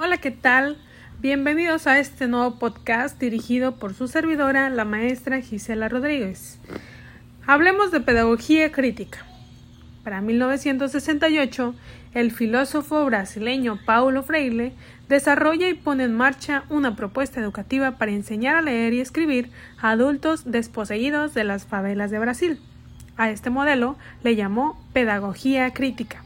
Hola, ¿qué tal? Bienvenidos a este nuevo podcast dirigido por su servidora, la maestra Gisela Rodríguez. Hablemos de pedagogía crítica. Para 1968, el filósofo brasileño Paulo Freire desarrolla y pone en marcha una propuesta educativa para enseñar a leer y escribir a adultos desposeídos de las favelas de Brasil. A este modelo le llamó pedagogía crítica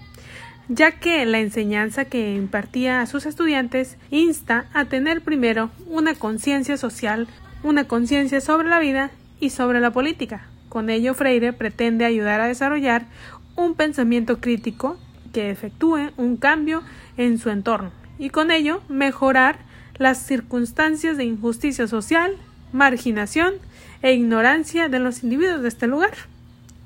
ya que la enseñanza que impartía a sus estudiantes insta a tener primero una conciencia social, una conciencia sobre la vida y sobre la política. Con ello, Freire pretende ayudar a desarrollar un pensamiento crítico que efectúe un cambio en su entorno y con ello mejorar las circunstancias de injusticia social, marginación e ignorancia de los individuos de este lugar.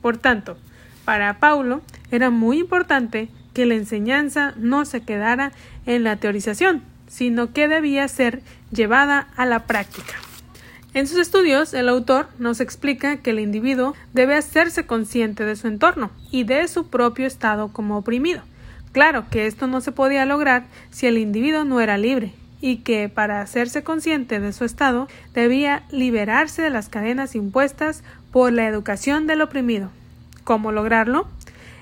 Por tanto, para Paulo era muy importante que la enseñanza no se quedara en la teorización, sino que debía ser llevada a la práctica. En sus estudios, el autor nos explica que el individuo debe hacerse consciente de su entorno y de su propio estado como oprimido. Claro que esto no se podía lograr si el individuo no era libre, y que para hacerse consciente de su estado debía liberarse de las cadenas impuestas por la educación del oprimido. ¿Cómo lograrlo?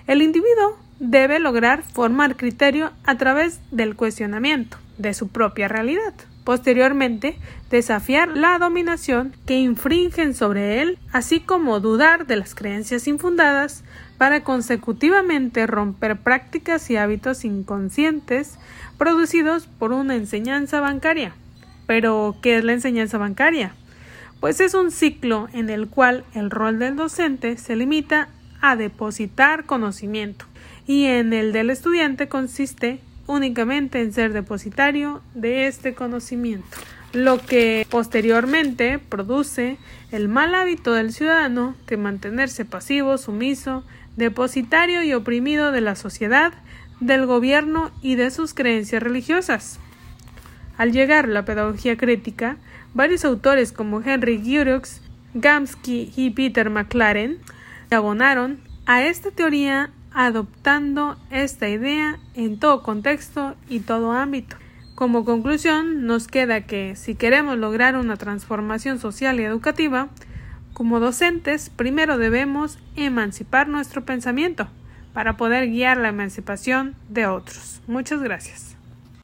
El individuo debe lograr formar criterio a través del cuestionamiento de su propia realidad. Posteriormente, desafiar la dominación que infringen sobre él, así como dudar de las creencias infundadas, para consecutivamente romper prácticas y hábitos inconscientes producidos por una enseñanza bancaria. Pero, ¿qué es la enseñanza bancaria? Pues es un ciclo en el cual el rol del docente se limita a depositar conocimiento y en el del estudiante consiste únicamente en ser depositario de este conocimiento, lo que posteriormente produce el mal hábito del ciudadano de mantenerse pasivo, sumiso, depositario y oprimido de la sociedad, del gobierno y de sus creencias religiosas. Al llegar la pedagogía crítica, varios autores como Henry Giroux, Gamsky y Peter McLaren abonaron a esta teoría adoptando esta idea en todo contexto y todo ámbito. Como conclusión, nos queda que si queremos lograr una transformación social y educativa, como docentes, primero debemos emancipar nuestro pensamiento para poder guiar la emancipación de otros. Muchas gracias.